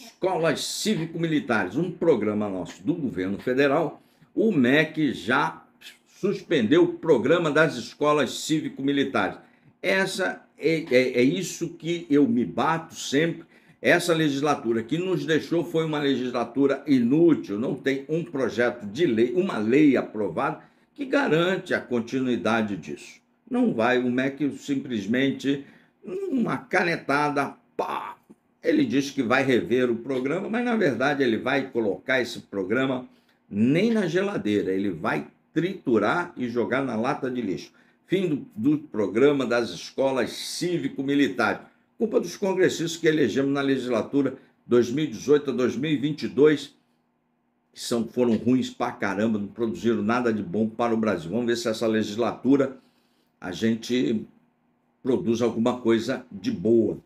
escolas cívico-militares, um programa nosso do governo federal, o MEC já suspendeu o programa das escolas cívico-militares. Essa é, é, é isso que eu me bato sempre. Essa legislatura que nos deixou foi uma legislatura inútil, não tem um projeto de lei, uma lei aprovada que garante a continuidade disso. Não vai, o MEC simplesmente, uma canetada, pá, ele diz que vai rever o programa, mas na verdade ele vai colocar esse programa nem na geladeira, ele vai triturar e jogar na lata de lixo. Fim do, do programa das escolas cívico-militares. Culpa dos congressistas que elegemos na legislatura 2018 a 2022, que são, foram ruins pra caramba, não produziram nada de bom para o Brasil. Vamos ver se essa legislatura a gente produz alguma coisa de boa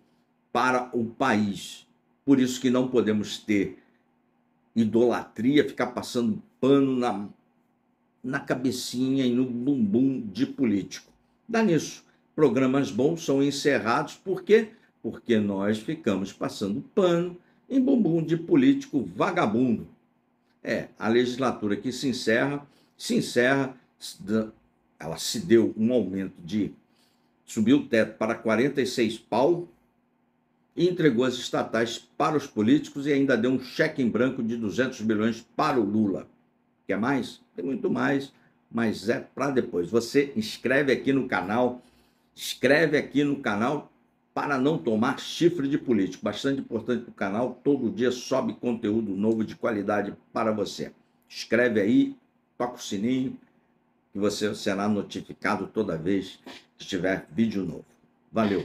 para o país. Por isso que não podemos ter idolatria, ficar passando pano na, na cabecinha e no bumbum de político. Dá nisso. Programas bons são encerrados, por quê? Porque nós ficamos passando pano em bumbum de político vagabundo. É, a legislatura que se encerra, se encerra, ela se deu um aumento de, subiu o teto para 46 pau, e entregou as estatais para os políticos e ainda deu um cheque em branco de 200 milhões para o Lula. Quer mais? Tem muito mais, mas é para depois. Você inscreve aqui no canal, escreve aqui no canal para não tomar chifre de político. Bastante importante para o canal, todo dia sobe conteúdo novo de qualidade para você. Escreve aí, toca o sininho, que você será notificado toda vez que tiver vídeo novo. Valeu!